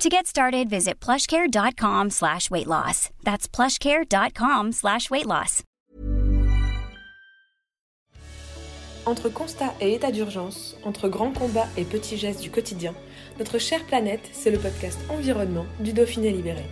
To get started, visit plushcare.com slash weight loss. That's plushcare.com slash weight loss. Entre constat et état d'urgence, entre grands combats et petits gestes du quotidien, notre chère planète, c'est le podcast Environnement du Dauphiné Libéré.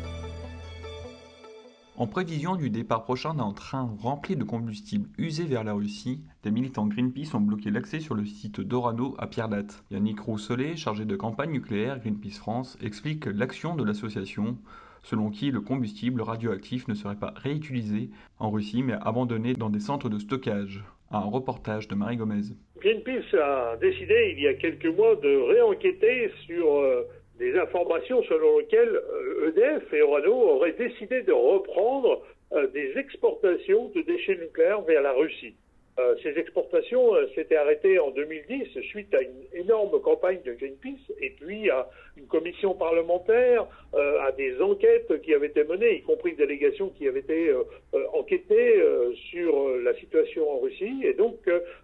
En prévision du départ prochain d'un train rempli de combustible usé vers la Russie, des militants Greenpeace ont bloqué l'accès sur le site d'Orano à Pierre-Latte. Yannick Rousselet, chargé de campagne nucléaire Greenpeace France, explique l'action de l'association, selon qui le combustible radioactif ne serait pas réutilisé en Russie mais abandonné dans des centres de stockage. Un reportage de Marie Gomez. Greenpeace a décidé il y a quelques mois de réenquêter sur euh, des informations selon lesquelles EDF et Orano auraient décidé de reprendre euh, des exportations de déchets nucléaires vers la Russie. Euh, ces exportations euh, s'étaient arrêtées en 2010 suite à une énorme campagne de Greenpeace et puis à une commission parlementaire, à des enquêtes qui avaient été menées, y compris une délégation qui avait été enquêtée sur la situation en Russie. Et donc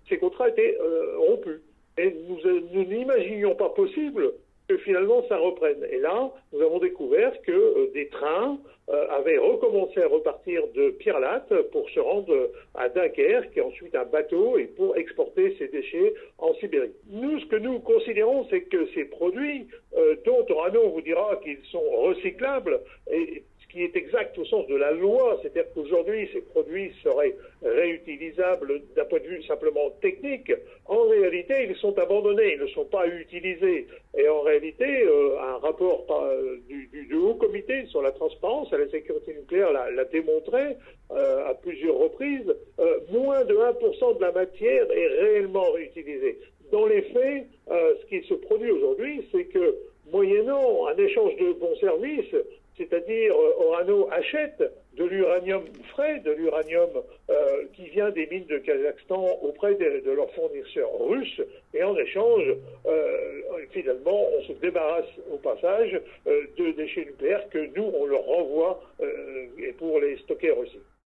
ces contrats étaient rompus. Et nous n'imaginions pas possible que finalement ça reprenne. Et là, nous avons découvert que euh, des trains euh, avaient recommencé à repartir de Pierre-Latte pour se rendre à Dunkerque, et ensuite un bateau, et pour exporter ces déchets en Sibérie. Nous, ce que nous considérons, c'est que ces produits, euh, dont Orano vous dira qu'ils sont recyclables, et qui est exact au sens de la loi, c'est-à-dire qu'aujourd'hui ces produits seraient réutilisables d'un point de vue simplement technique, en réalité ils sont abandonnés, ils ne sont pas utilisés. Et en réalité, euh, un rapport euh, du, Haut Comité sur la transparence et la sécurité nucléaire l'a démontré euh, à plusieurs reprises, moins de 1% de la matière est réellement réutilisée. Dans les faits, ce qui se produit aujourd'hui, c'est que moyennant un échange de bons services, c'est-à-dire euh, Orano achète de l'uranium frais, de l'uranium euh, qui vient des mines de Kazakhstan auprès de, leurs fournisseurs russes, et en échange, euh, finalement, on se débarrasse au passage de déchets nucléaires que nous, on leur renvoie pour les stocker aussi.